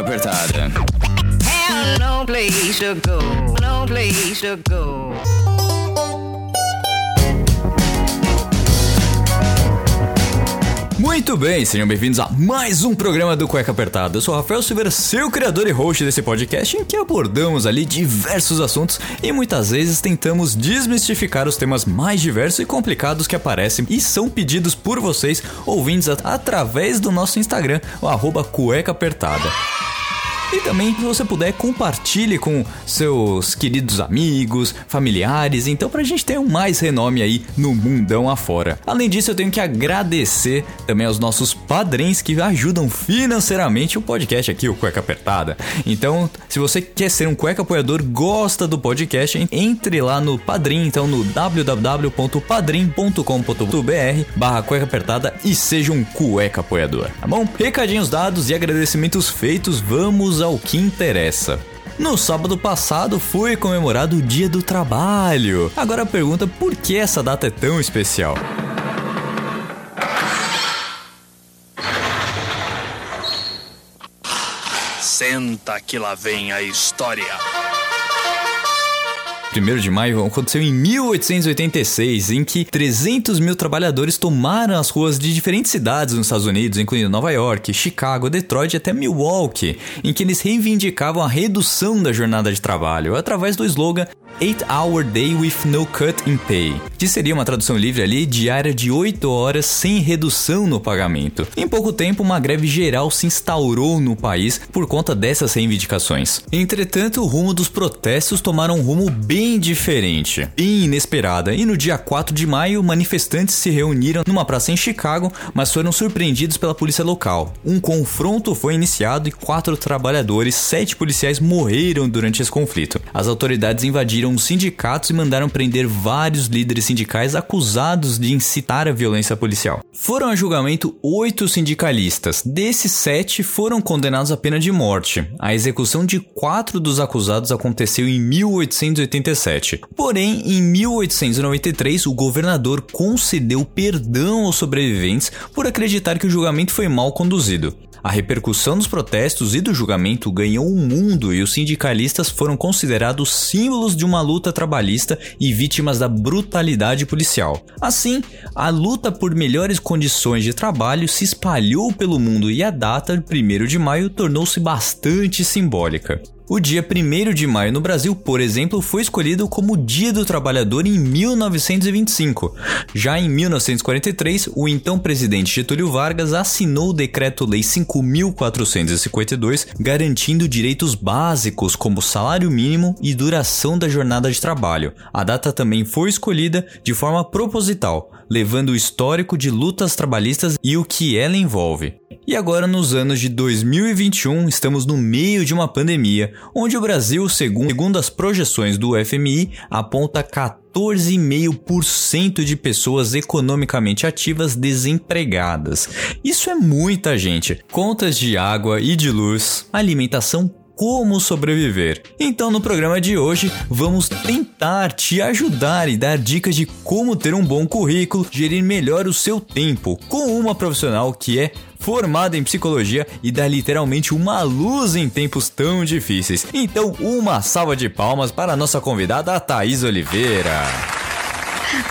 apertada. no place to go, no place to go. Muito bem, sejam bem-vindos a mais um programa do Cueca Apertada. Eu sou Rafael Silveira, seu criador e host desse podcast, em que abordamos ali diversos assuntos e muitas vezes tentamos desmistificar os temas mais diversos e complicados que aparecem e são pedidos por vocês, ouvintes, através do nosso Instagram, o arroba Cueca Apertada. E também, se você puder, compartilhe com seus queridos amigos, familiares, então pra gente ter um mais renome aí no mundão afora. Além disso, eu tenho que agradecer também aos nossos padrinhos que ajudam financeiramente o podcast aqui, o Cueca Apertada. Então, se você quer ser um cueca apoiador, gosta do podcast, entre lá no Padrim, então no www.padrim.com.br barra cueca apertada e seja um cueca apoiador, tá bom? Recadinhos dados e agradecimentos feitos, vamos ao que interessa. No sábado passado foi comemorado o Dia do Trabalho. Agora a pergunta por que essa data é tão especial? Senta que lá vem a história. 1 de maio aconteceu em 1886, em que 300 mil trabalhadores tomaram as ruas de diferentes cidades nos Estados Unidos, incluindo Nova York, Chicago, Detroit e até Milwaukee, em que eles reivindicavam a redução da jornada de trabalho através do slogan 8 Hour Day with No Cut in Pay, que seria uma tradução livre ali diária de 8 horas sem redução no pagamento. Em pouco tempo, uma greve geral se instaurou no país por conta dessas reivindicações. Entretanto, o rumo dos protestos tomaram um rumo bem diferente, bem inesperada, e no dia 4 de maio, manifestantes se reuniram numa praça em Chicago, mas foram surpreendidos pela polícia local. Um confronto foi iniciado e quatro trabalhadores, sete policiais morreram durante esse conflito. As autoridades invadiram os sindicatos e mandaram prender vários líderes sindicais acusados de incitar a violência policial. Foram a julgamento oito sindicalistas. Desses sete foram condenados à pena de morte. A execução de quatro dos acusados aconteceu em 1887. Porém, em 1893, o governador concedeu perdão aos sobreviventes por acreditar que o julgamento foi mal conduzido. A repercussão dos protestos e do julgamento ganhou o mundo e os sindicalistas foram considerados símbolos de uma luta trabalhista e vítimas da brutalidade policial. Assim, a luta por melhores condições de trabalho se espalhou pelo mundo e a data, 1 de maio, tornou-se bastante simbólica. O dia 1 de maio no Brasil, por exemplo, foi escolhido como Dia do Trabalhador em 1925. Já em 1943, o então presidente Getúlio Vargas assinou o Decreto-Lei 5452, garantindo direitos básicos como salário mínimo e duração da jornada de trabalho. A data também foi escolhida de forma proposital, levando o histórico de lutas trabalhistas e o que ela envolve. E agora, nos anos de 2021, estamos no meio de uma pandemia, onde o Brasil, segundo as projeções do FMI, aponta 14,5% de pessoas economicamente ativas desempregadas. Isso é muita gente. Contas de água e de luz, alimentação como sobreviver. Então, no programa de hoje, vamos tentar te ajudar e dar dicas de como ter um bom currículo, gerir melhor o seu tempo com uma profissional que é formada em psicologia e dá literalmente uma luz em tempos tão difíceis. Então, uma salva de palmas para a nossa convidada, Thaís Oliveira.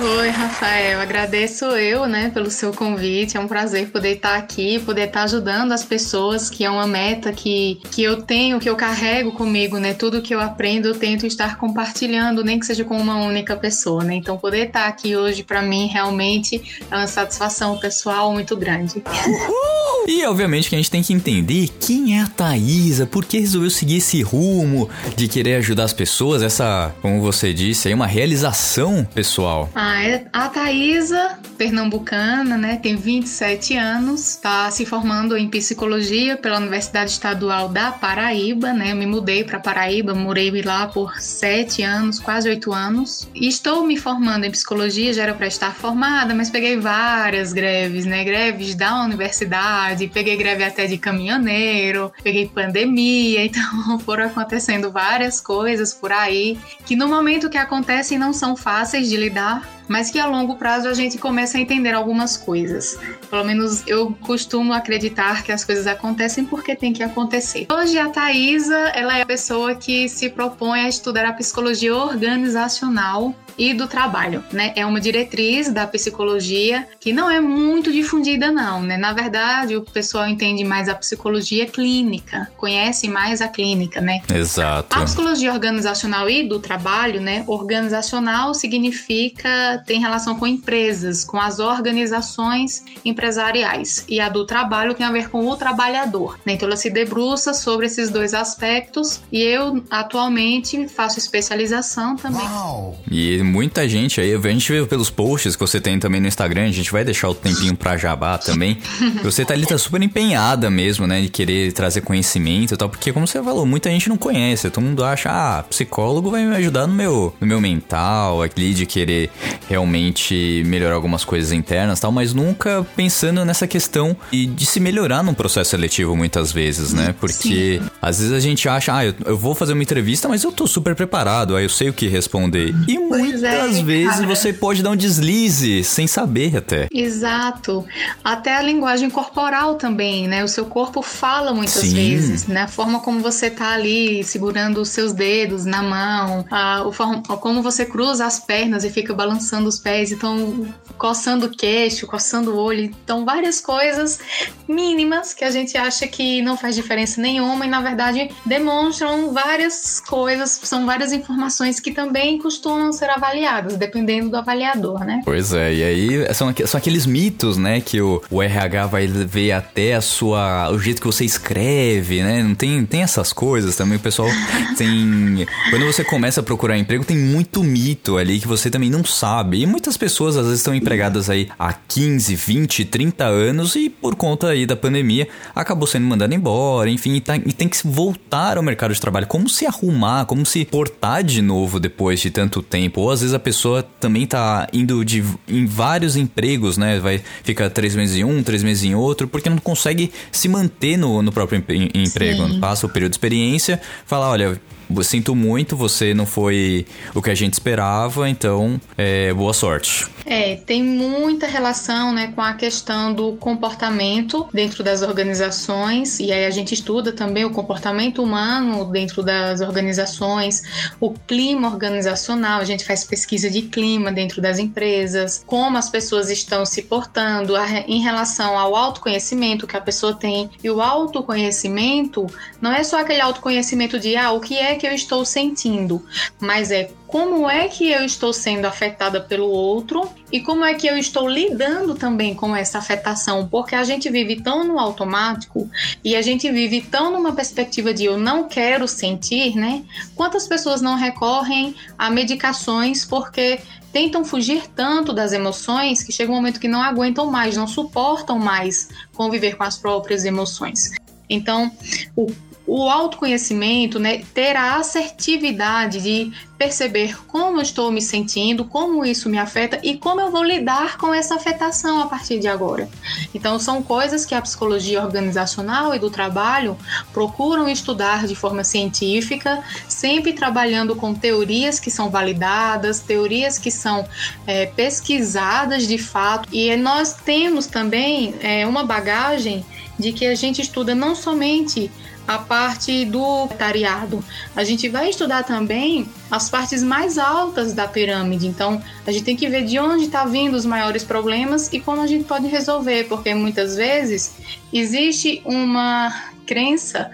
Oi, Rafael. Agradeço eu, né, pelo seu convite. É um prazer poder estar aqui, poder estar ajudando as pessoas, que é uma meta que, que eu tenho, que eu carrego comigo, né? Tudo que eu aprendo, eu tento estar compartilhando, nem que seja com uma única pessoa, né? Então, poder estar aqui hoje, para mim, realmente é uma satisfação pessoal muito grande. Uhul! E, obviamente, que a gente tem que entender quem é a Thaisa, por que resolveu seguir esse rumo de querer ajudar as pessoas, essa, como você disse, aí, uma realização pessoal. Ah, é a Thaisa, pernambucana, né? Tem 27 anos, está se formando em psicologia pela Universidade Estadual da Paraíba, né? Eu me mudei para Paraíba, morei lá por 7 anos, quase 8 anos. E estou me formando em psicologia, já era para estar formada, mas peguei várias greves, né? Greves da universidade, peguei greve até de caminhoneiro, peguei pandemia, então foram acontecendo várias coisas por aí que no momento que acontecem não são fáceis de lidar 감사합니다. Mas que a longo prazo a gente começa a entender algumas coisas. Pelo menos eu costumo acreditar que as coisas acontecem porque tem que acontecer. Hoje a Thaisa, ela é a pessoa que se propõe a estudar a psicologia organizacional e do trabalho, né? É uma diretriz da psicologia que não é muito difundida não, né? Na verdade, o pessoal entende mais a psicologia clínica, conhece mais a clínica, né? Exato. A psicologia organizacional e do trabalho, né? Organizacional significa tem relação com empresas, com as organizações empresariais, e a do trabalho tem a ver com o trabalhador, né? Então ela se debruça sobre esses dois aspectos e eu atualmente faço especialização também. Uau. E muita gente aí, a gente vê pelos posts que você tem também no Instagram, a gente vai deixar o tempinho pra jabá também. você tá ali, tá super empenhada mesmo, né, de querer trazer conhecimento e tal, porque como você falou, muita gente não conhece, todo mundo acha, ah, psicólogo vai me ajudar no meu, no meu mental, aquele de querer realmente melhorar algumas coisas internas tal, mas nunca pensando nessa questão de, de se melhorar num processo seletivo muitas vezes, né, porque Sim. às vezes a gente acha, ah, eu, eu, vou fazer uma entrevista, mas eu tô super preparado, aí eu sei o que responder. E muito muitas é, vezes cara. você pode dar um deslize sem saber até. Exato. Até a linguagem corporal também, né? O seu corpo fala muitas Sim. vezes, né? A forma como você tá ali segurando os seus dedos na mão, a, forma, como você cruza as pernas e fica balançando os pés, então coçando o queixo, coçando o olho, então várias coisas mínimas que a gente acha que não faz diferença nenhuma e na verdade demonstram várias coisas, são várias informações que também costumam ser avaliadas, dependendo do avaliador, né? Pois é, e aí são, são aqueles mitos, né, que o, o RH vai ver até a sua, o jeito que você escreve, né? Não tem, tem essas coisas também, o pessoal tem... Quando você começa a procurar emprego, tem muito mito ali que você também não sabe. E muitas pessoas às vezes estão empregadas aí há 15, 20, 30 anos e por conta aí da pandemia acabou sendo mandado embora, enfim, e, tá, e tem que voltar ao mercado de trabalho. Como se arrumar, como se portar de novo depois de tanto tempo? Ou às vezes a pessoa também tá indo de, em vários empregos, né? Vai ficar três meses em um, três meses em outro, porque não consegue se manter no, no próprio emprego. Sim. Passa o período de experiência, fala, olha, sinto muito, você não foi o que a gente esperava, então é, boa sorte. É, tem muita relação né, com a questão do comportamento dentro das organizações, e aí a gente estuda também o comportamento humano dentro das organizações, o clima organizacional, a gente faz pesquisa de clima dentro das empresas, como as pessoas estão se portando em relação ao autoconhecimento que a pessoa tem. E o autoconhecimento não é só aquele autoconhecimento de ah, o que é que eu estou sentindo, mas é como é que eu estou sendo afetada pelo outro e como é que eu estou lidando também com essa afetação, porque a gente vive tão no automático e a gente vive tão numa perspectiva de eu não quero sentir, né? Quantas pessoas não recorrem a medicações porque tentam fugir tanto das emoções que chega um momento que não aguentam mais, não suportam mais conviver com as próprias emoções. Então, o o autoconhecimento, né, ter a assertividade de perceber como estou me sentindo, como isso me afeta e como eu vou lidar com essa afetação a partir de agora. Então, são coisas que a psicologia organizacional e do trabalho procuram estudar de forma científica, sempre trabalhando com teorias que são validadas, teorias que são é, pesquisadas de fato. E nós temos também é, uma bagagem de que a gente estuda não somente a parte do tariado. A gente vai estudar também as partes mais altas da pirâmide. Então, a gente tem que ver de onde está vindo os maiores problemas e como a gente pode resolver, porque muitas vezes existe uma crença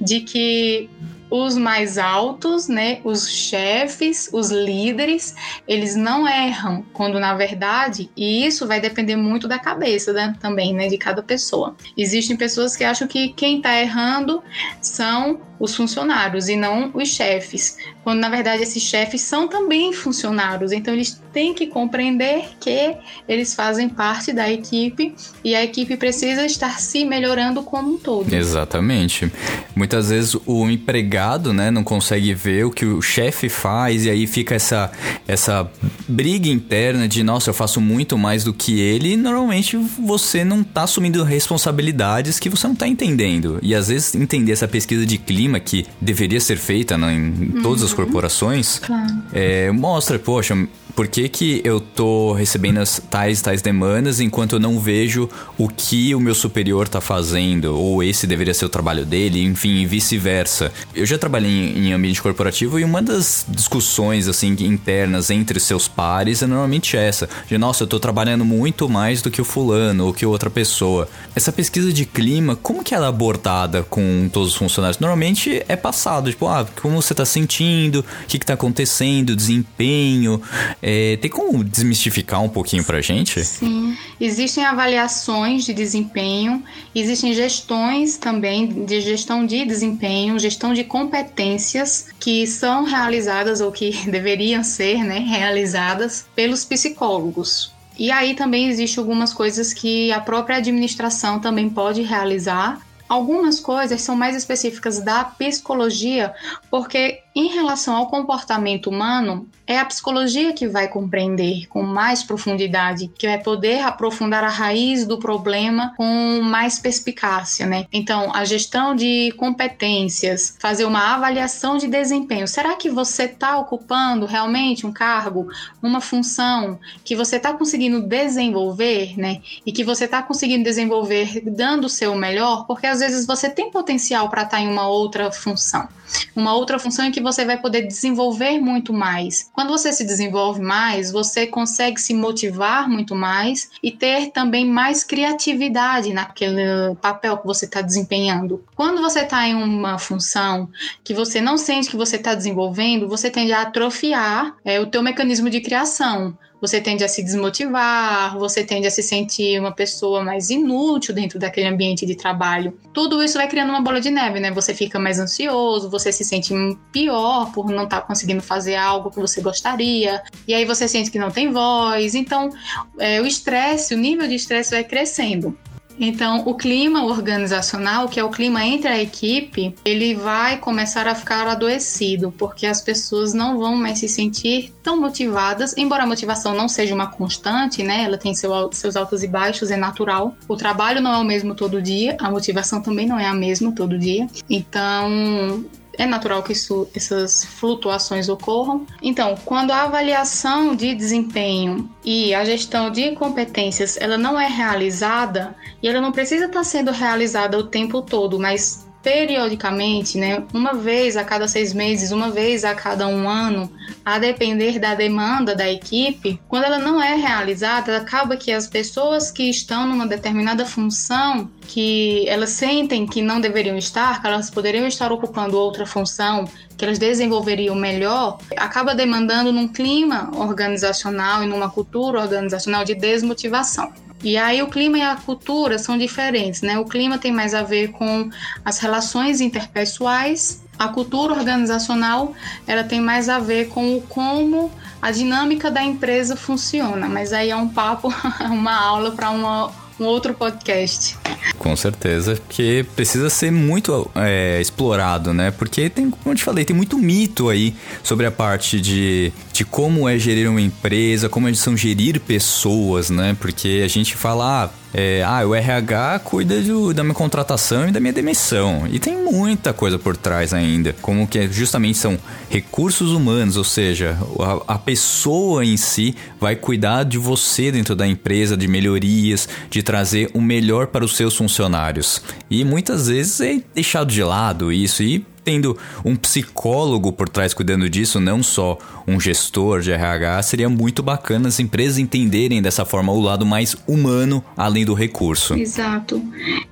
de que os mais altos, né, os chefes, os líderes, eles não erram, quando na verdade, e isso vai depender muito da cabeça né, também, né, de cada pessoa. Existem pessoas que acham que quem está errando são os funcionários e não os chefes, quando na verdade esses chefes são também funcionários, então eles têm que compreender que eles fazem parte da equipe e a equipe precisa estar se melhorando como um todo. Exatamente. Muitas vezes o empregado, né, não consegue ver o que o chefe faz e aí fica essa essa briga interna de, nossa, eu faço muito mais do que ele, e normalmente você não tá assumindo responsabilidades que você não tá entendendo. E às vezes entender essa pesquisa de clima que deveria ser feita né, em uhum. todas as uhum. corporações, claro. é, mostra, poxa, por que, que eu tô recebendo as tais tais demandas enquanto eu não vejo o que o meu superior tá fazendo ou esse deveria ser o trabalho dele, enfim, vice-versa. Eu já trabalhei em, em, ambiente corporativo e uma das discussões assim internas entre seus pares é normalmente essa, de nossa, eu tô trabalhando muito mais do que o fulano ou que outra pessoa. Essa pesquisa de clima, como que ela é abordada com todos os funcionários? Normalmente é passado, tipo, ah, como você tá sentindo, o que que tá acontecendo, desempenho, é, tem como desmistificar um pouquinho pra gente? Sim. Existem avaliações de desempenho, existem gestões também de gestão de desempenho, gestão de competências que são realizadas ou que deveriam ser né, realizadas pelos psicólogos. E aí também existe algumas coisas que a própria administração também pode realizar. Algumas coisas são mais específicas da psicologia, porque em relação ao comportamento humano, é a psicologia que vai compreender com mais profundidade, que vai poder aprofundar a raiz do problema com mais perspicácia, né? Então, a gestão de competências, fazer uma avaliação de desempenho. Será que você está ocupando realmente um cargo, uma função que você está conseguindo desenvolver, né? E que você está conseguindo desenvolver dando o seu melhor, porque às vezes você tem potencial para estar tá em uma outra função. Uma outra função em que você vai poder desenvolver muito mais. Quando você se desenvolve mais, você consegue se motivar muito mais e ter também mais criatividade naquele papel que você está desempenhando. Quando você está em uma função que você não sente que você está desenvolvendo, você tende a atrofiar é, o teu mecanismo de criação você tende a se desmotivar, você tende a se sentir uma pessoa mais inútil dentro daquele ambiente de trabalho. Tudo isso vai criando uma bola de neve, né? Você fica mais ansioso, você se sente pior por não estar tá conseguindo fazer algo que você gostaria, e aí você sente que não tem voz. Então, é, o estresse, o nível de estresse vai crescendo. Então, o clima organizacional, que é o clima entre a equipe, ele vai começar a ficar adoecido, porque as pessoas não vão mais se sentir tão motivadas, embora a motivação não seja uma constante, né? Ela tem seu, seus altos e baixos, é natural. O trabalho não é o mesmo todo dia, a motivação também não é a mesma todo dia. Então, é natural que isso, essas flutuações ocorram. Então, quando a avaliação de desempenho e a gestão de competências ela não é realizada e ela não precisa estar sendo realizada o tempo todo, mas periodicamente, né, uma vez a cada seis meses, uma vez a cada um ano, a depender da demanda da equipe, quando ela não é realizada, acaba que as pessoas que estão numa determinada função, que elas sentem que não deveriam estar, que elas poderiam estar ocupando outra função, que elas desenvolveriam melhor, acaba demandando num clima organizacional e numa cultura organizacional de desmotivação. E aí o clima e a cultura são diferentes, né? O clima tem mais a ver com as relações interpessoais, a cultura organizacional ela tem mais a ver com o como a dinâmica da empresa funciona, mas aí é um papo, uma aula para uma um outro podcast. Com certeza, porque precisa ser muito é, explorado, né? Porque tem, como eu te falei, tem muito mito aí sobre a parte de, de como é gerir uma empresa, como são gerir pessoas, né? Porque a gente fala, ah, é, ah, o RH cuida do, da minha contratação e da minha demissão. E tem muita coisa por trás ainda. Como que justamente são recursos humanos, ou seja, a, a pessoa em si vai cuidar de você dentro da empresa, de melhorias, de trazer o melhor para os seus funcionários. E muitas vezes é deixado de lado isso e tendo um psicólogo por trás cuidando disso, não só um gestor de RH, seria muito bacana as empresas entenderem dessa forma o lado mais humano além do recurso. Exato.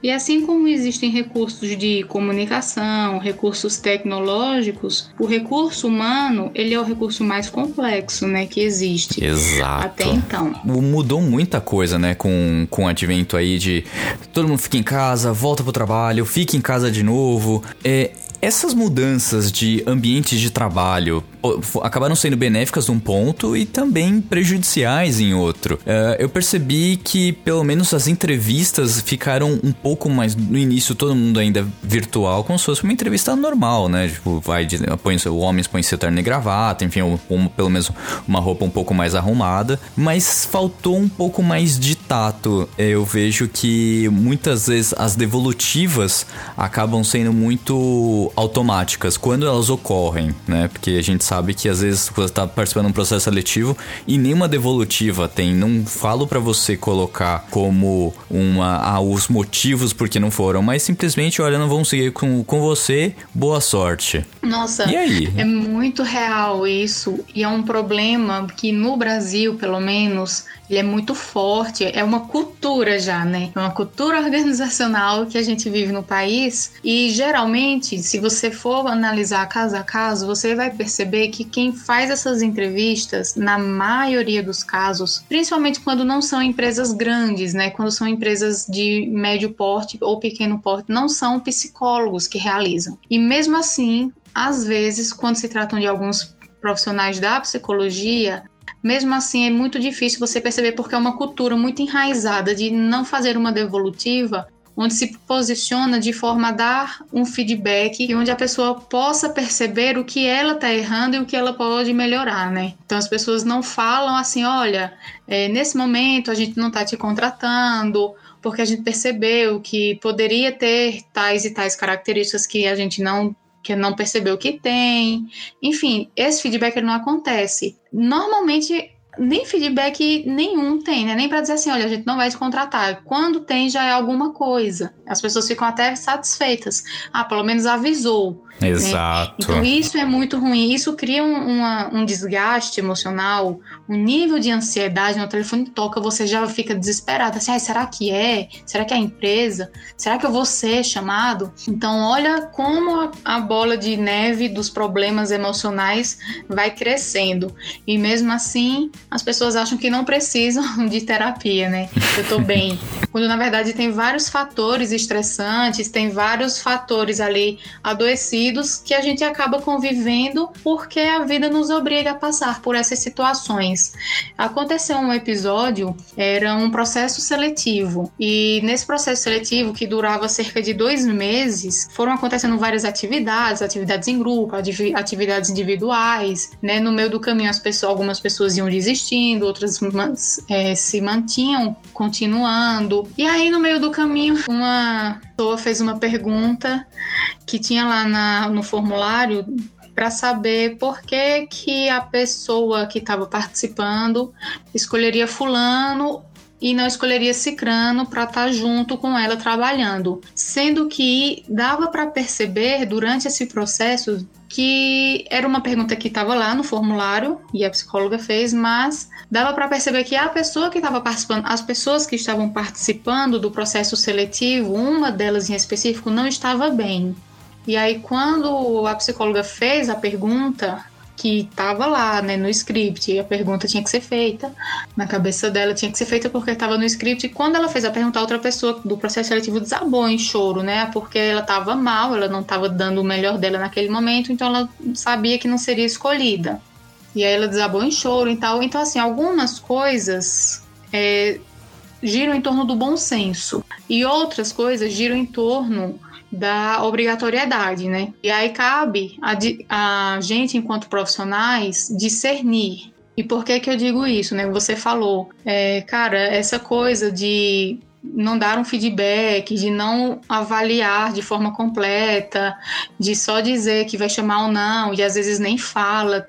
E assim como existem recursos de comunicação, recursos tecnológicos, o recurso humano, ele é o recurso mais complexo, né, que existe. Exato. Até então. Mudou muita coisa, né, com, com o advento aí de todo mundo fica em casa, volta pro trabalho, fica em casa de novo. É, essas mudanças de ambientes de trabalho acabaram sendo benéficas num ponto e também prejudiciais em outro. Uh, eu percebi que pelo menos as entrevistas ficaram um pouco mais no início todo mundo ainda virtual, como se fosse uma entrevista normal, né? Tipo, vai de, põe, o homem põe seu terno e gravata, enfim, um, pelo menos uma roupa um pouco mais arrumada, mas faltou um pouco mais de tato. Eu vejo que muitas vezes as devolutivas acabam sendo muito automáticas quando elas ocorrem, né? Porque a gente sabe que às vezes você está participando de um processo seletivo e nenhuma devolutiva tem. Não falo para você colocar como uma ah, os motivos porque não foram, mas simplesmente, olha, não vão seguir com, com você, boa sorte. Nossa, e aí? é muito real isso e é um problema que no Brasil, pelo menos, ele é muito forte, é uma cultura já, né? É uma cultura organizacional que a gente vive no país e geralmente, se você for analisar caso a caso, você vai perceber que quem faz essas entrevistas, na maioria dos casos, principalmente quando não são empresas grandes, né? Quando são empresas de médio porte ou pequeno porte, não são psicólogos que realizam. E mesmo assim, às vezes, quando se tratam de alguns profissionais da psicologia, mesmo assim, é muito difícil você perceber porque é uma cultura muito enraizada de não fazer uma devolutiva onde se posiciona de forma a dar um feedback e onde a pessoa possa perceber o que ela está errando e o que ela pode melhorar, né? Então as pessoas não falam assim, olha, é, nesse momento a gente não está te contratando porque a gente percebeu que poderia ter tais e tais características que a gente não que não percebeu que tem. Enfim, esse feedback não acontece. Normalmente nem feedback nenhum tem, né? Nem para dizer assim, olha, a gente não vai te contratar. Quando tem, já é alguma coisa. As pessoas ficam até satisfeitas. Ah, pelo menos avisou. Né? Exato. Né? Então isso é muito ruim. Isso cria um, uma, um desgaste emocional, um nível de ansiedade no telefone toca, você já fica desesperado. Assim, ah, será que é? Será que é a empresa? Será que eu vou ser chamado? Então olha como a, a bola de neve dos problemas emocionais vai crescendo. E mesmo assim, as pessoas acham que não precisam de terapia, né? Eu tô bem. Quando na verdade tem vários fatores estressantes, tem vários fatores ali adoecidos que a gente acaba convivendo porque a vida nos obriga a passar por essas situações. Aconteceu um episódio, era um processo seletivo, e nesse processo seletivo, que durava cerca de dois meses, foram acontecendo várias atividades, atividades em grupo, atividades individuais, né? No meio do caminho, as pessoas, algumas pessoas iam desistindo, outras é, se mantinham continuando. E aí, no meio do caminho, uma pessoa fez uma pergunta que tinha lá na, no formulário para saber por que, que a pessoa que estava participando escolheria fulano e não escolheria Cicrano para estar tá junto com ela trabalhando, sendo que dava para perceber durante esse processo que era uma pergunta que estava lá no formulário e a psicóloga fez, mas dava para perceber que a pessoa que estava participando, as pessoas que estavam participando do processo seletivo, uma delas em específico não estava bem. E aí, quando a psicóloga fez a pergunta, que estava lá, né, no script, e a pergunta tinha que ser feita, na cabeça dela tinha que ser feita porque estava no script, e quando ela fez a pergunta, a outra pessoa do processo seletivo desabou em choro, né, porque ela estava mal, ela não estava dando o melhor dela naquele momento, então ela sabia que não seria escolhida. E aí ela desabou em choro e tal. Então, assim, algumas coisas é, giram em torno do bom senso, e outras coisas giram em torno da obrigatoriedade, né? E aí cabe a, a gente, enquanto profissionais, discernir. E por que que eu digo isso, né? Você falou, é, cara, essa coisa de não dar um feedback, de não avaliar de forma completa, de só dizer que vai chamar ou não, e às vezes nem fala.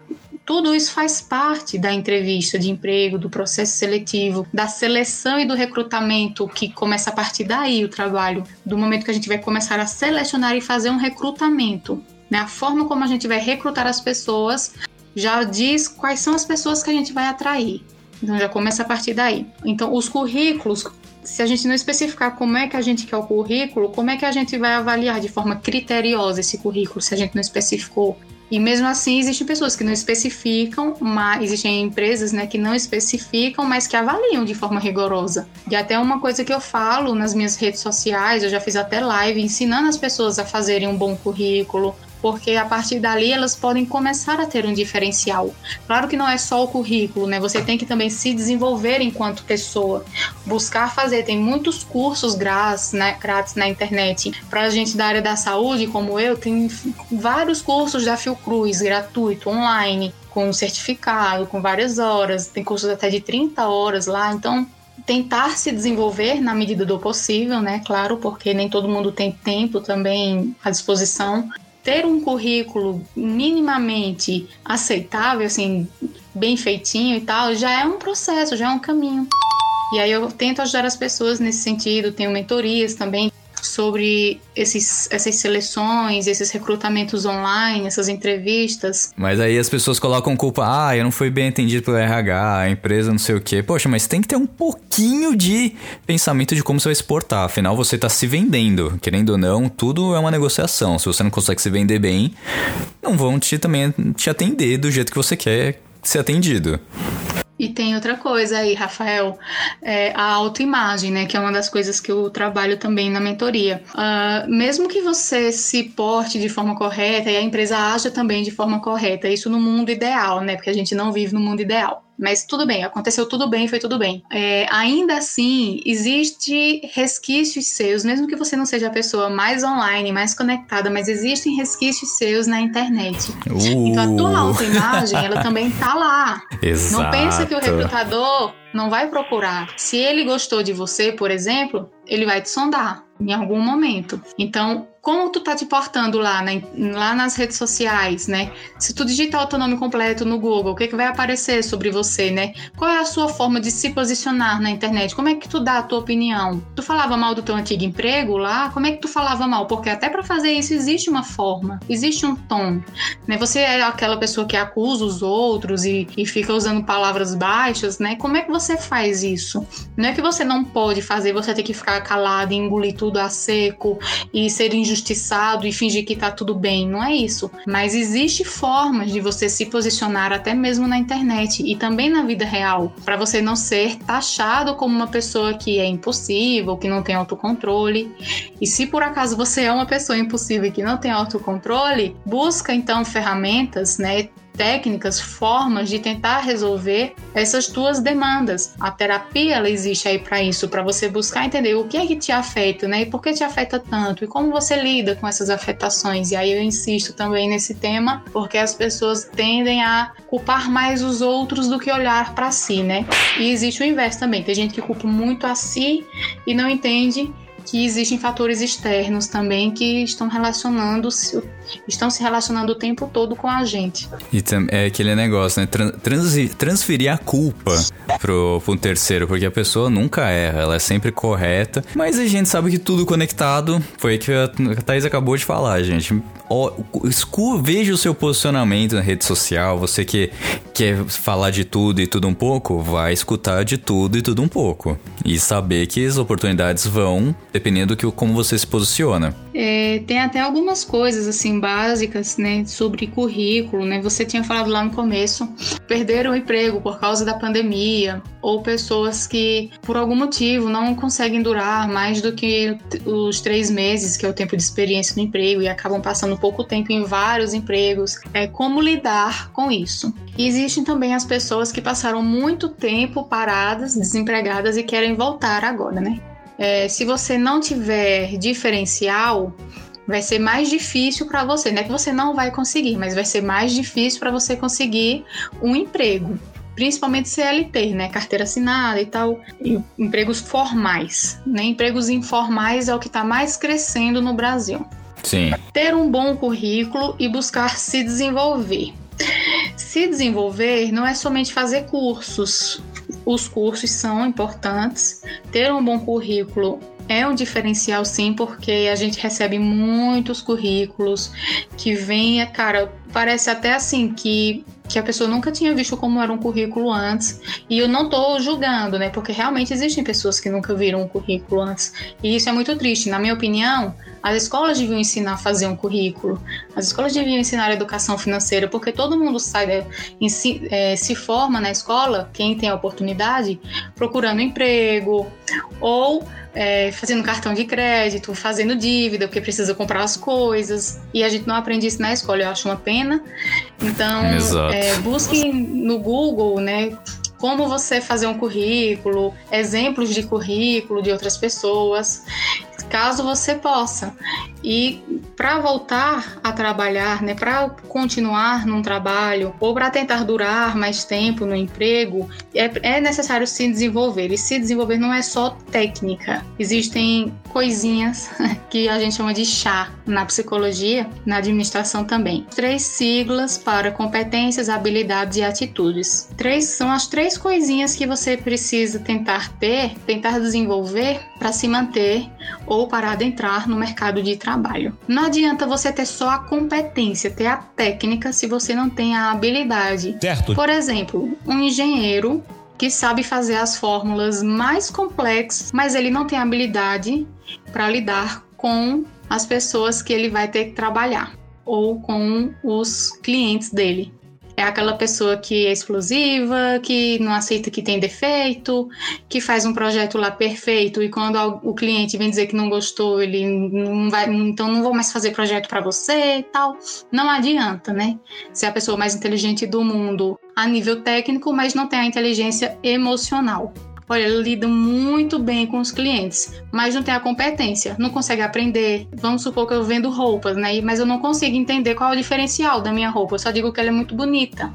Tudo isso faz parte da entrevista de emprego, do processo seletivo, da seleção e do recrutamento, que começa a partir daí o trabalho, do momento que a gente vai começar a selecionar e fazer um recrutamento. Né? A forma como a gente vai recrutar as pessoas já diz quais são as pessoas que a gente vai atrair. Então já começa a partir daí. Então os currículos, se a gente não especificar como é que a gente quer o currículo, como é que a gente vai avaliar de forma criteriosa esse currículo, se a gente não especificou? E mesmo assim, existem pessoas que não especificam, mas existem empresas né, que não especificam, mas que avaliam de forma rigorosa. E até uma coisa que eu falo nas minhas redes sociais, eu já fiz até live ensinando as pessoas a fazerem um bom currículo, porque a partir dali elas podem começar a ter um diferencial. Claro que não é só o currículo, né? Você tem que também se desenvolver enquanto pessoa, buscar fazer. Tem muitos cursos grátis, né, grátis na internet. Para gente da área da saúde, como eu, tem vários cursos da Fiocruz, gratuito, online, com certificado, com várias horas. Tem cursos até de 30 horas lá. Então, tentar se desenvolver na medida do possível, né? Claro, porque nem todo mundo tem tempo também à disposição. Ter um currículo minimamente aceitável, assim, bem feitinho e tal, já é um processo, já é um caminho. E aí eu tento ajudar as pessoas nesse sentido, tenho mentorias também sobre esses, essas seleções, esses recrutamentos online, essas entrevistas. Mas aí as pessoas colocam culpa, ah, eu não fui bem atendido pelo RH, a empresa não sei o quê. Poxa, mas tem que ter um pouquinho de pensamento de como você vai exportar. Afinal, você está se vendendo. Querendo ou não, tudo é uma negociação. Se você não consegue se vender bem, não vão te também te atender do jeito que você quer ser atendido. E tem outra coisa aí, Rafael, é a autoimagem, né? Que é uma das coisas que eu trabalho também na mentoria. Uh, mesmo que você se porte de forma correta e a empresa haja também de forma correta, isso no mundo ideal, né? Porque a gente não vive no mundo ideal. Mas tudo bem, aconteceu tudo bem, foi tudo bem. É, ainda assim, existe resquícios seus, mesmo que você não seja a pessoa mais online, mais conectada, mas existem resquícios seus na internet. Uh. Então a tua autoimagem, ela também tá lá. Exato. Não pensa que o recrutador não vai procurar. Se ele gostou de você, por exemplo, ele vai te sondar em algum momento. Então, como tu tá te portando lá, né, lá nas redes sociais, né? Se tu digitar o teu nome completo no Google, o que, que vai aparecer sobre você, né? Qual é a sua forma de se posicionar na internet? Como é que tu dá a tua opinião? Tu falava mal do teu antigo emprego lá? Como é que tu falava mal? Porque até para fazer isso existe uma forma, existe um tom, né? Você é aquela pessoa que acusa os outros e, e fica usando palavras baixas, né? Como é que você faz isso? Não é que você não pode fazer, você tem que ficar calado engolir tudo a seco e ser injusto injustiçado e fingir que tá tudo bem. Não é isso. Mas existe formas de você se posicionar até mesmo na internet e também na vida real, para você não ser taxado como uma pessoa que é impossível, que não tem autocontrole. E se por acaso você é uma pessoa impossível e que não tem autocontrole, busca então ferramentas, né, técnicas, formas de tentar resolver essas tuas demandas. A terapia ela existe aí para isso, para você buscar entender o que é que te afeta, né? E por que te afeta tanto e como você lida com essas afetações. E aí eu insisto também nesse tema, porque as pessoas tendem a culpar mais os outros do que olhar para si, né? E existe o inverso também. Tem gente que culpa muito a si e não entende que existem fatores externos também que estão relacionando estão se relacionando o tempo todo com a gente. E é aquele negócio, né? Trans, transferir a culpa pro, pro terceiro, porque a pessoa nunca erra, ela é sempre correta. Mas a gente sabe que tudo conectado, foi o que a Thaís acabou de falar, gente veja o seu posicionamento na rede social. Você que quer falar de tudo e tudo um pouco, vai escutar de tudo e tudo um pouco. E saber que as oportunidades vão dependendo do que como você se posiciona. É, tem até algumas coisas assim básicas, né, sobre currículo, né? Você tinha falado lá no começo, perderam o emprego por causa da pandemia, ou pessoas que por algum motivo não conseguem durar mais do que os três meses, que é o tempo de experiência no emprego, e acabam passando pouco tempo em vários empregos. É como lidar com isso. E existem também as pessoas que passaram muito tempo paradas, desempregadas e querem voltar agora, né? É, se você não tiver diferencial, vai ser mais difícil para você. Não é que você não vai conseguir, mas vai ser mais difícil para você conseguir um emprego. Principalmente CLT, né? Carteira assinada e tal. E empregos formais. Né? Empregos informais é o que está mais crescendo no Brasil. Sim. Ter um bom currículo e buscar se desenvolver. Se desenvolver não é somente fazer cursos. Os cursos são importantes. Ter um bom currículo é um diferencial sim, porque a gente recebe muitos currículos que vem, cara, parece até assim que que a pessoa nunca tinha visto como era um currículo antes. E eu não estou julgando, né? Porque realmente existem pessoas que nunca viram um currículo antes. E isso é muito triste. Na minha opinião, as escolas deviam ensinar a fazer um currículo. As escolas deviam ensinar educação financeira, porque todo mundo sai, é, se forma na escola, quem tem a oportunidade, procurando emprego, ou é, fazendo cartão de crédito, fazendo dívida, porque precisa comprar as coisas. E a gente não aprende isso na escola, eu acho uma pena. Então, é, busque no Google, né? Como você fazer um currículo, exemplos de currículo de outras pessoas, caso você possa. E para voltar a trabalhar, né, para continuar num trabalho ou para tentar durar mais tempo no emprego, é, é necessário se desenvolver. E se desenvolver não é só técnica. Existem coisinhas que a gente chama de chá na psicologia, na administração também. Três siglas para competências, habilidades e atitudes. Três são as três coisinhas que você precisa tentar ter, tentar desenvolver para se manter ou para adentrar no mercado de trabalho. Não adianta você ter só a competência, ter a técnica, se você não tem a habilidade. Certo. Por exemplo, um engenheiro que sabe fazer as fórmulas mais complexas, mas ele não tem habilidade para lidar com as pessoas que ele vai ter que trabalhar ou com os clientes dele é aquela pessoa que é explosiva, que não aceita que tem defeito, que faz um projeto lá perfeito e quando o cliente vem dizer que não gostou, ele não vai, então não vou mais fazer projeto para você e tal. Não adianta, né? Ser a pessoa mais inteligente do mundo a nível técnico, mas não tem a inteligência emocional. Olha, ele lida muito bem com os clientes, mas não tem a competência, não consegue aprender. Vamos supor que eu vendo roupas, né? Mas eu não consigo entender qual é o diferencial da minha roupa. Eu só digo que ela é muito bonita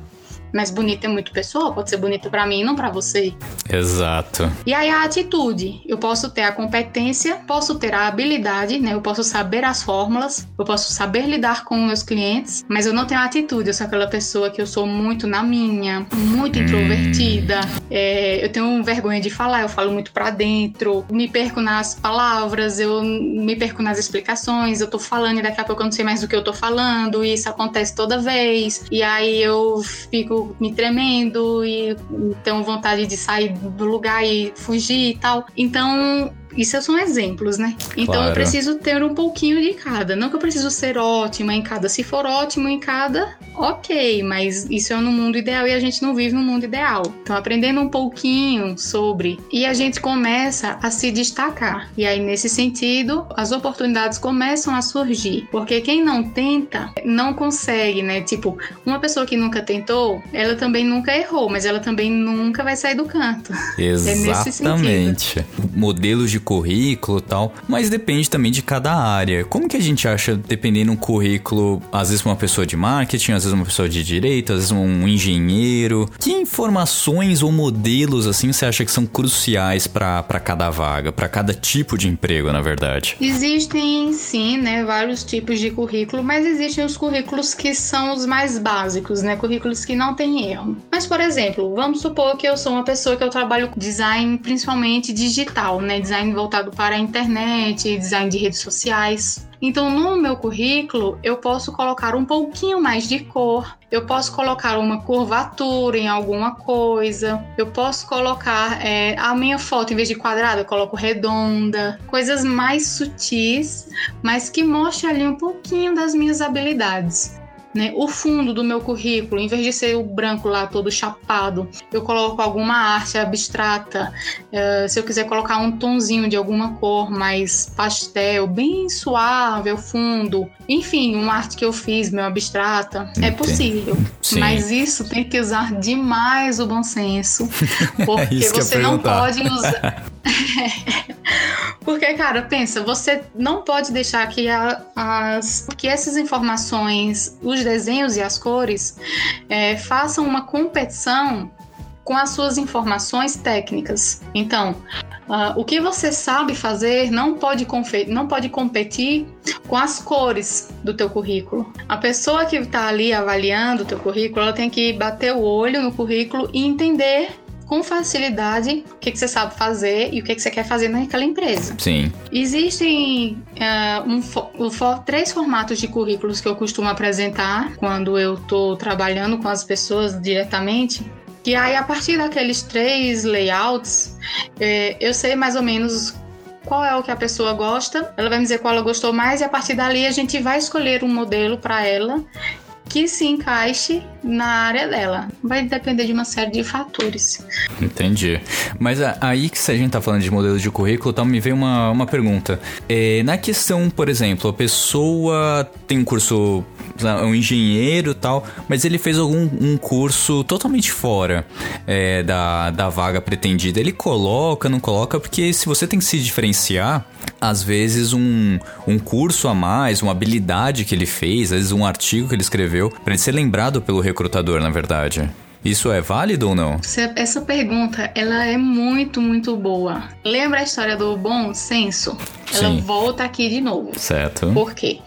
mas bonita é muito pessoal, pode ser bonita para mim não para você. Exato. E aí a atitude, eu posso ter a competência, posso ter a habilidade, né? Eu posso saber as fórmulas, eu posso saber lidar com meus clientes, mas eu não tenho a atitude, eu sou aquela pessoa que eu sou muito na minha, muito hum. introvertida, é, eu tenho vergonha de falar, eu falo muito para dentro, me perco nas palavras, eu me perco nas explicações, eu tô falando e daqui a pouco eu não sei mais do que eu tô falando, e isso acontece toda vez, e aí eu fico me tremendo e tenho vontade de sair do lugar e fugir e tal. Então, isso são exemplos, né? Então claro. eu preciso ter um pouquinho de cada. Não que eu preciso ser ótima em cada. Se for ótimo em cada, ok, mas isso é no mundo ideal e a gente não vive no mundo ideal. Então, aprendendo um pouquinho sobre e a gente começa a se destacar. E aí, nesse sentido, as oportunidades começam a surgir. Porque quem não tenta, não consegue, né? Tipo, uma pessoa que nunca tentou, ela também nunca errou, mas ela também nunca vai sair do canto. Exatamente. É Modelos de currículo tal, mas depende também de cada área. Como que a gente acha, dependendo do currículo, às vezes uma pessoa de marketing, às vezes uma pessoa de direito, às vezes um engenheiro, que informações ou modelos assim você acha que são cruciais para cada vaga, para cada tipo de emprego, na verdade? Existem sim, né, vários tipos de currículo, mas existem os currículos que são os mais básicos, né, currículos que não têm erro. Mas por exemplo, vamos supor que eu sou uma pessoa que eu trabalho design principalmente digital, né, design voltado para a internet, design de redes sociais. Então, no meu currículo, eu posso colocar um pouquinho mais de cor, eu posso colocar uma curvatura em alguma coisa, eu posso colocar é, a minha foto, em vez de quadrada, eu coloco redonda, coisas mais sutis, mas que mostrem ali um pouquinho das minhas habilidades. Né? O fundo do meu currículo, em vez de ser o branco lá todo chapado, eu coloco alguma arte abstrata. Uh, se eu quiser colocar um tonzinho de alguma cor mais pastel, bem suave ao fundo. Enfim, uma arte que eu fiz, meu abstrata, é possível. Sim. Mas isso tem que usar demais o bom senso. Porque é você não pode usar. Porque, cara, pensa, você não pode deixar que, a, as, que essas informações, os desenhos e as cores, é, façam uma competição com as suas informações técnicas. Então, uh, o que você sabe fazer não pode, não pode competir com as cores do teu currículo. A pessoa que está ali avaliando o teu currículo, ela tem que bater o olho no currículo e entender com facilidade o que, que você sabe fazer e o que, que você quer fazer naquela empresa. Sim. Existem uh, um, um, três formatos de currículos que eu costumo apresentar quando eu estou trabalhando com as pessoas diretamente. Que aí, a partir daqueles três layouts, eh, eu sei mais ou menos qual é o que a pessoa gosta, ela vai me dizer qual ela gostou mais, e a partir dali a gente vai escolher um modelo para ela que se encaixe na área dela. Vai depender de uma série de fatores. Entendi. Mas aí que se a gente tá falando de modelo de currículo, tá, me veio uma, uma pergunta. É, na questão, por exemplo, a pessoa tem um curso um engenheiro tal, mas ele fez algum um curso totalmente fora é, da, da vaga pretendida. Ele coloca, não coloca, porque se você tem que se diferenciar, às vezes um, um curso a mais, uma habilidade que ele fez, às vezes um artigo que ele escreveu, para ele ser lembrado pelo recrutador, na verdade. Isso é válido ou não? Essa pergunta, ela é muito, muito boa. Lembra a história do bom senso? Ela Sim. volta aqui de novo. Certo. Por quê?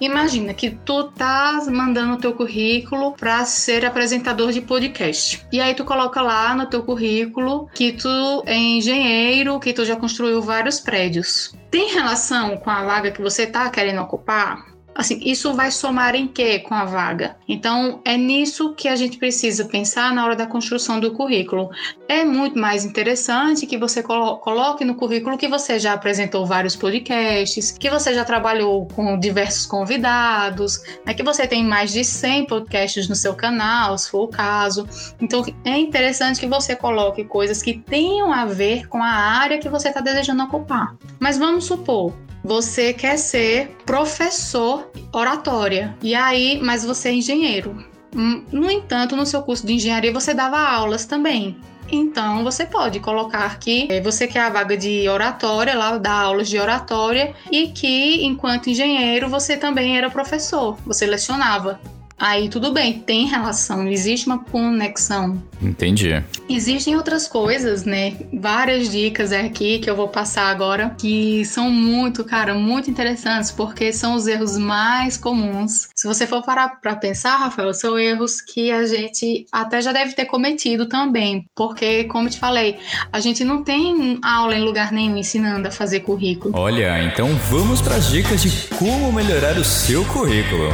Imagina que tu tá mandando o teu currículo para ser apresentador de podcast. E aí tu coloca lá no teu currículo que tu é engenheiro, que tu já construiu vários prédios. Tem relação com a vaga que você tá querendo ocupar? Assim, isso vai somar em quê com a vaga? Então, é nisso que a gente precisa pensar na hora da construção do currículo. É muito mais interessante que você coloque no currículo que você já apresentou vários podcasts, que você já trabalhou com diversos convidados, né, que você tem mais de 100 podcasts no seu canal, se for o caso. Então, é interessante que você coloque coisas que tenham a ver com a área que você está desejando ocupar. Mas vamos supor, você quer ser professor oratória. E aí, mas você é engenheiro. Hum, no entanto, no seu curso de engenharia você dava aulas também. Então você pode colocar que você quer a vaga de oratória, lá dá aulas de oratória, e que enquanto engenheiro você também era professor, você lecionava. Aí tudo bem, tem relação, existe uma conexão. Entendi. Existem outras coisas, né? Várias dicas aqui que eu vou passar agora que são muito, cara, muito interessantes, porque são os erros mais comuns. Se você for parar para pensar, Rafael, são erros que a gente até já deve ter cometido também, porque, como te falei, a gente não tem aula em lugar nenhum ensinando a fazer currículo. Olha, então vamos para as dicas de como melhorar o seu currículo.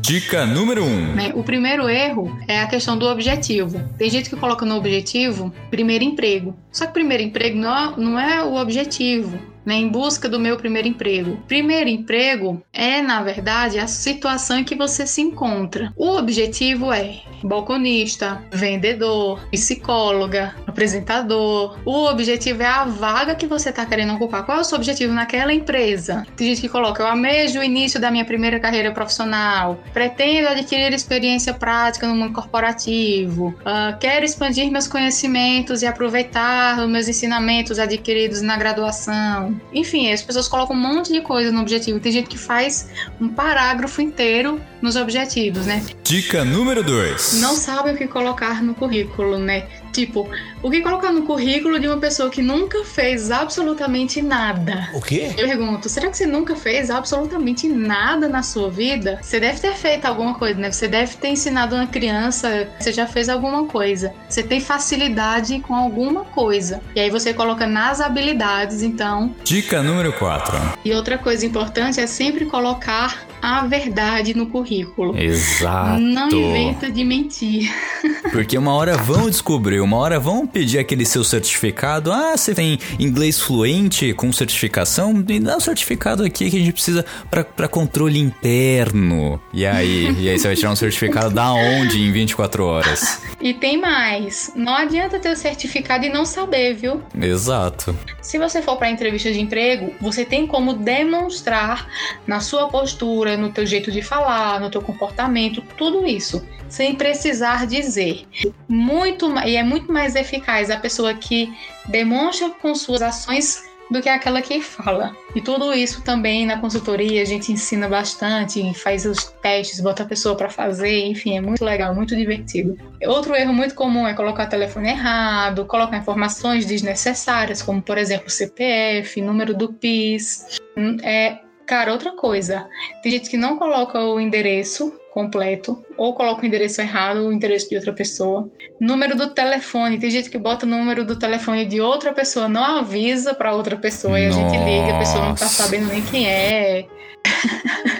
Dica número 1. Um. Né, o primeiro erro é a questão do objetivo. Tem gente que coloca no objetivo primeiro emprego. Só que primeiro emprego não é, não é o objetivo né, em busca do meu primeiro emprego. Primeiro emprego é, na verdade, a situação em que você se encontra. O objetivo é balconista, vendedor, psicóloga, apresentador. O objetivo é a vaga que você está querendo ocupar. Qual é o seu objetivo naquela empresa? Tem gente que coloca: eu amejo o início da minha primeira carreira profissional, pretendo adquirir experiência prática no mundo corporativo, uh, quero expandir meus conhecimentos e aproveitar os meus ensinamentos adquiridos na graduação. Enfim, as pessoas colocam um monte de coisa no objetivo. Tem gente que faz um parágrafo inteiro nos objetivos, né? Dica número 2. Não sabe o que colocar no currículo, né? Tipo, o que colocar no currículo de uma pessoa que nunca fez absolutamente nada? O quê? Eu pergunto, será que você nunca fez absolutamente nada na sua vida? Você deve ter feito alguma coisa, né? Você deve ter ensinado uma criança, você já fez alguma coisa. Você tem facilidade com alguma coisa. E aí você coloca nas habilidades, então. Dica número 4. E outra coisa importante é sempre colocar a verdade no currículo. Exato. Não inventa de mentir. Porque uma hora vão descobrir, uma hora vão pedir aquele seu certificado. Ah, você tem inglês fluente com certificação? Me dá o um certificado aqui que a gente precisa para controle interno. E aí? E aí você vai tirar um certificado da onde em 24 horas? E tem mais. Não adianta ter o certificado e não saber, viu? Exato. Se você for para entrevista de emprego, você tem como demonstrar na sua postura, no teu jeito de falar, no teu comportamento, tudo isso, sem precisar dizer. Muito e é muito mais eficaz a pessoa que demonstra com suas ações do que aquela que fala. E tudo isso também na consultoria a gente ensina bastante, faz os testes, bota a pessoa para fazer, enfim, é muito legal, muito divertido. Outro erro muito comum é colocar o telefone errado, colocar informações desnecessárias, como por exemplo CPF, número do PIS. É, cara, outra coisa, tem gente que não coloca o endereço completo, ou coloca o endereço errado, o endereço de outra pessoa. Número do telefone, tem gente que bota o número do telefone de outra pessoa, não avisa para outra pessoa e a gente liga, a pessoa não tá sabendo nem quem é.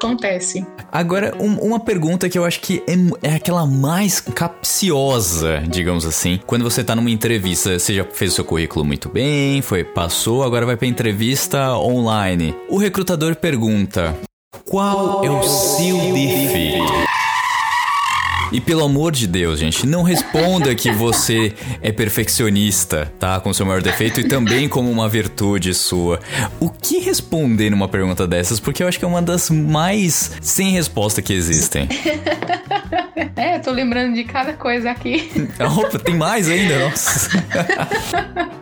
Acontece. Agora, um, uma pergunta que eu acho que é, é, aquela mais capciosa, digamos assim. Quando você tá numa entrevista, você já fez o seu currículo muito bem, foi, passou, agora vai pra entrevista online. O recrutador pergunta: Qual é o seu defeito? E pelo amor de Deus, gente, não responda que você é perfeccionista, tá? Com seu maior defeito e também como uma virtude sua. O que responder numa pergunta dessas? Porque eu acho que é uma das mais sem resposta que existem. É, tô lembrando de cada coisa aqui. Opa, tem mais ainda, nossa.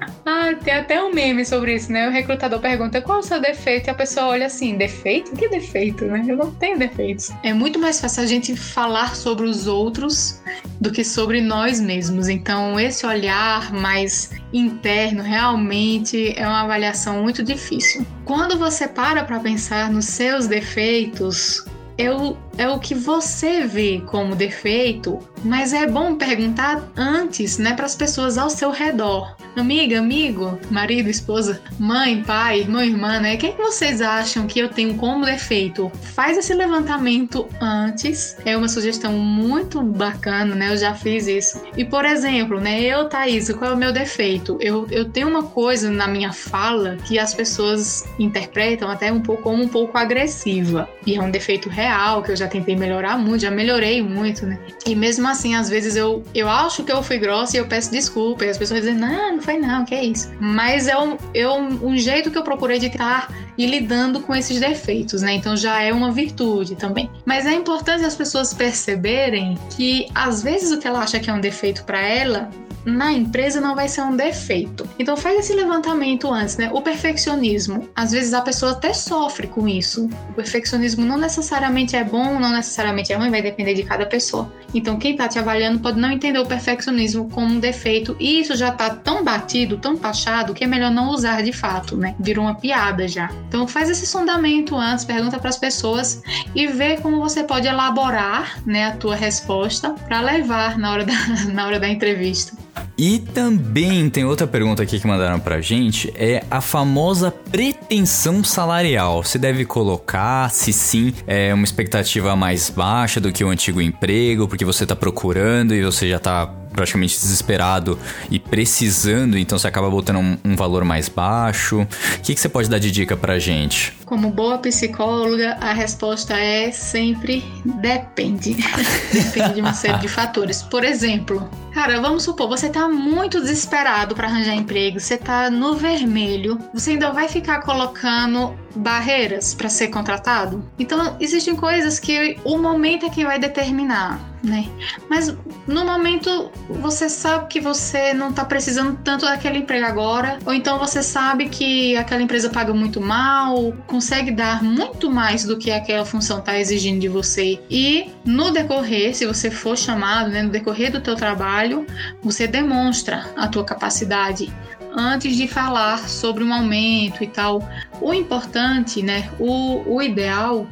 Ah, tem até um meme sobre isso, né? O recrutador pergunta qual é o seu defeito e a pessoa olha assim: defeito? Que defeito, né? Eu não tenho defeitos. É muito mais fácil a gente falar sobre os outros do que sobre nós mesmos. Então, esse olhar mais interno realmente é uma avaliação muito difícil. Quando você para para pensar nos seus defeitos, o, é o que você vê como defeito, mas é bom perguntar antes, né, para as pessoas ao seu redor. Amiga, amigo, marido, esposa, mãe, pai, irmão, irmã, né? O que, é que vocês acham que eu tenho como defeito? Faz esse levantamento antes. É uma sugestão muito bacana, né? Eu já fiz isso. E, por exemplo, né? Eu, Thaís, qual é o meu defeito? Eu, eu tenho uma coisa na minha fala que as pessoas interpretam até um pouco como um pouco agressiva. E é um defeito real que eu já tentei melhorar muito, já melhorei muito, né? E mesmo assim, às vezes eu, eu acho que eu fui grossa e eu peço desculpa. E as pessoas dizem, não, não foi não, que é isso. Mas é um, é um, um jeito que eu procurei de estar e lidando com esses defeitos, né? Então já é uma virtude também. Mas é importante as pessoas perceberem que às vezes o que ela acha que é um defeito para ela na empresa não vai ser um defeito. Então faz esse levantamento antes, né? O perfeccionismo, às vezes a pessoa até sofre com isso. O perfeccionismo não necessariamente é bom, não necessariamente é ruim, vai depender de cada pessoa. Então quem tá te avaliando pode não entender o perfeccionismo como um defeito e isso já tá tão batido, tão taxado que é melhor não usar de fato, né? Virou uma piada já. Então faz esse sondamento antes, pergunta para as pessoas e vê como você pode elaborar, né, a tua resposta para levar na hora da, na hora da entrevista. E também tem outra pergunta aqui que mandaram pra gente, é a famosa pretensão salarial. Você deve colocar, se sim, é uma expectativa mais baixa do que o antigo emprego, porque você tá procurando e você já tá praticamente desesperado e precisando, então você acaba botando um, um valor mais baixo. O que, que você pode dar de dica pra gente? Como boa psicóloga, a resposta é sempre depende. depende de uma série de fatores. Por exemplo, cara, vamos supor, você tá muito desesperado para arranjar emprego, você tá no vermelho, você ainda vai ficar colocando barreiras para ser contratado? Então, existem coisas que o momento é que vai determinar né? Mas no momento você sabe que você não tá precisando tanto daquele emprego agora, ou então você sabe que aquela empresa paga muito mal, consegue dar muito mais do que aquela função tá exigindo de você. E no decorrer, se você for chamado, né, no decorrer do teu trabalho, você demonstra a tua capacidade antes de falar sobre um aumento e tal. O importante, né, o, o ideal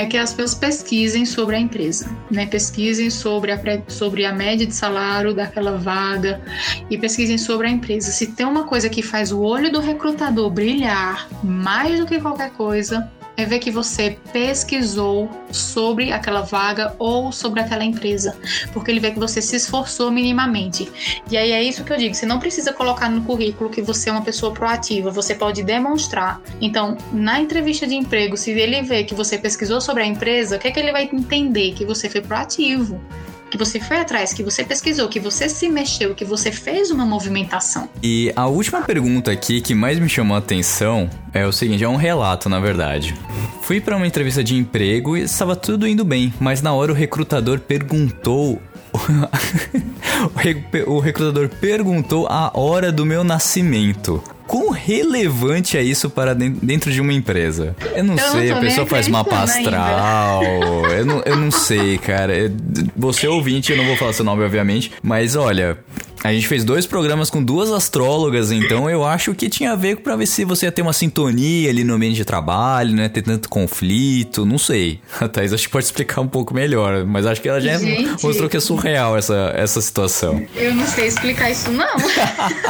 é que as pessoas pesquisem sobre a empresa, né? Pesquisem sobre a, sobre a média de salário daquela vaga e pesquisem sobre a empresa. Se tem uma coisa que faz o olho do recrutador brilhar mais do que qualquer coisa, é ver que você pesquisou sobre aquela vaga ou sobre aquela empresa, porque ele vê que você se esforçou minimamente. E aí é isso que eu digo, você não precisa colocar no currículo que você é uma pessoa proativa, você pode demonstrar. Então, na entrevista de emprego, se ele vê que você pesquisou sobre a empresa, o que é que ele vai entender? Que você foi proativo que você foi atrás, que você pesquisou, que você se mexeu, que você fez uma movimentação. E a última pergunta aqui que mais me chamou a atenção é o seguinte, é um relato, na verdade. Fui para uma entrevista de emprego e estava tudo indo bem, mas na hora o recrutador perguntou o recrutador perguntou a hora do meu nascimento. Quão relevante é isso para dentro de uma empresa? Eu não eu sei, não a pessoa faz mapa astral. eu, não, eu não sei, cara. Você é ouvinte, eu não vou falar seu nome, obviamente. Mas olha, a gente fez dois programas com duas astrólogas, então eu acho que tinha a ver para ver se você ia ter uma sintonia ali no ambiente de trabalho, né? Ter tanto conflito, não sei. A Thais acho que pode explicar um pouco melhor, mas acho que ela já gente, mostrou que é surreal essa, essa situação. Eu não sei explicar isso, não.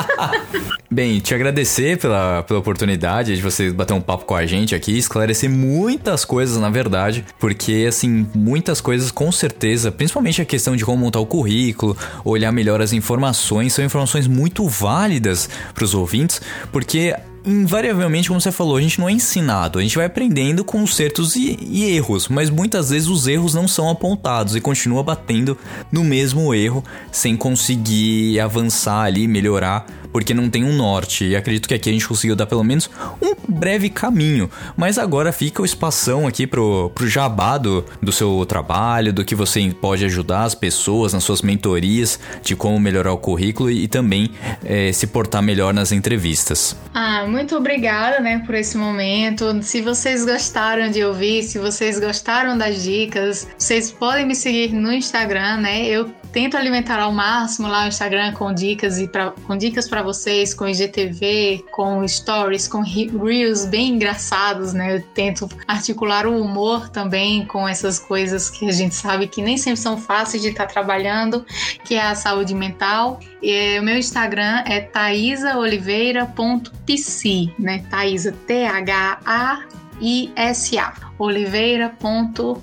Bem, te agradecer pela, pela oportunidade de você bater um papo com a gente aqui, esclarecer muitas coisas, na verdade, porque, assim, muitas coisas com certeza, principalmente a questão de como montar o currículo, olhar melhor as informações informações são informações muito válidas para os ouvintes, porque invariavelmente, como você falou, a gente não é ensinado, a gente vai aprendendo com consertos e, e erros, mas muitas vezes os erros não são apontados e continua batendo no mesmo erro sem conseguir avançar ali, melhorar porque não tem um norte. E acredito que aqui a gente conseguiu dar pelo menos um breve caminho. Mas agora fica o espação aqui pro, pro jabado do seu trabalho, do que você pode ajudar as pessoas nas suas mentorias, de como melhorar o currículo e, também é, se portar melhor nas entrevistas. Ah, muito obrigada, né, por esse momento. Se vocês gostaram de ouvir, se vocês gostaram das dicas, vocês podem me seguir no Instagram, né? Eu tento alimentar ao máximo lá o Instagram com dicas e pra, com dicas para vocês, com IGTV, com stories, com reels bem engraçados, né? Eu tento articular o humor também com essas coisas que a gente sabe que nem sempre são fáceis de estar tá trabalhando, que é a saúde mental. E, o meu Instagram é taisaoliveira.pc, né? Taisa T H A I S A oliveira.pc.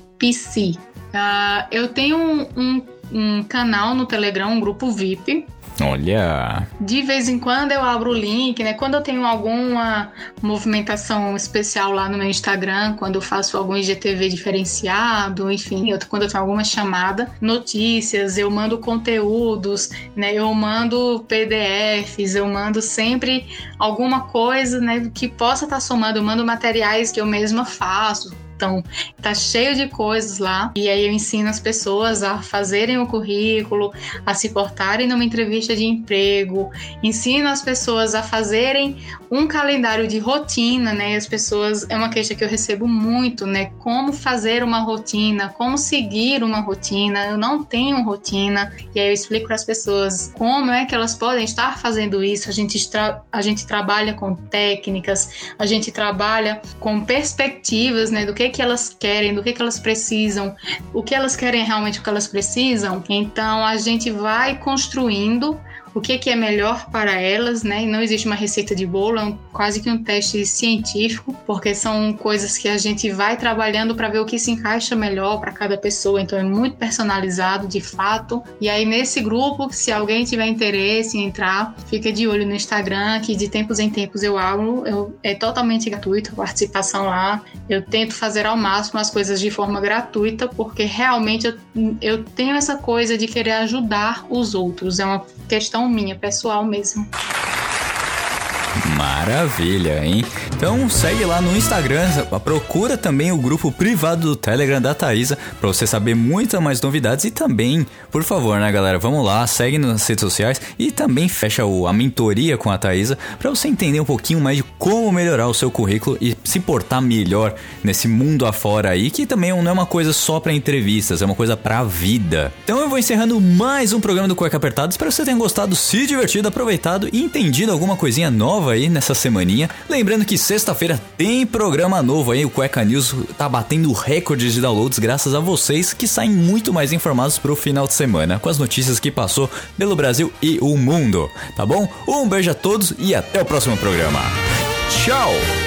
Uh, eu tenho um, um um canal no Telegram, um grupo VIP. Olha! De vez em quando eu abro o link, né? Quando eu tenho alguma movimentação especial lá no meu Instagram, quando eu faço algum IGTV diferenciado, enfim, eu, quando eu tenho alguma chamada, notícias, eu mando conteúdos, né? Eu mando PDFs, eu mando sempre alguma coisa, né? Que possa estar tá somando, eu mando materiais que eu mesma faço, então, tá cheio de coisas lá. E aí eu ensino as pessoas a fazerem o currículo, a se portarem numa entrevista de emprego, ensino as pessoas a fazerem um calendário de rotina, né? As pessoas é uma queixa que eu recebo muito, né? Como fazer uma rotina, como seguir uma rotina. Eu não tenho rotina. E aí eu explico para as pessoas como é que elas podem estar fazendo isso. A gente a gente trabalha com técnicas, a gente trabalha com perspectivas, né, do que que elas querem, do que que elas precisam, o que elas querem realmente o que elas precisam. Então a gente vai construindo o que, que é melhor para elas, né? não existe uma receita de bolo, é um, quase que um teste científico, porque são coisas que a gente vai trabalhando para ver o que se encaixa melhor para cada pessoa, então é muito personalizado de fato. E aí nesse grupo, se alguém tiver interesse em entrar, fica de olho no Instagram, que de tempos em tempos eu abro, eu, é totalmente gratuito a participação lá. Eu tento fazer ao máximo as coisas de forma gratuita, porque realmente eu, eu tenho essa coisa de querer ajudar os outros, é uma questão minha, pessoal mesmo. Maravilha, hein? Então segue lá no Instagram, procura também o grupo privado do Telegram da Thaisa para você saber muitas mais novidades e também, por favor, né, galera, vamos lá, segue nas redes sociais e também fecha o, a mentoria com a Thaisa para você entender um pouquinho mais de como melhorar o seu currículo e se portar melhor nesse mundo afora aí, que também não é uma coisa só para entrevistas, é uma coisa para vida. Então eu vou encerrando mais um programa do Cueca Apertado, espero que você tenha gostado, se divertido, aproveitado e entendido alguma coisinha nova nessa semaninha. Lembrando que sexta-feira tem programa novo aí, o Cueca News tá batendo recordes de downloads graças a vocês que saem muito mais informados pro final de semana com as notícias que passou pelo Brasil e o mundo, tá bom? Um beijo a todos e até o próximo programa. Tchau!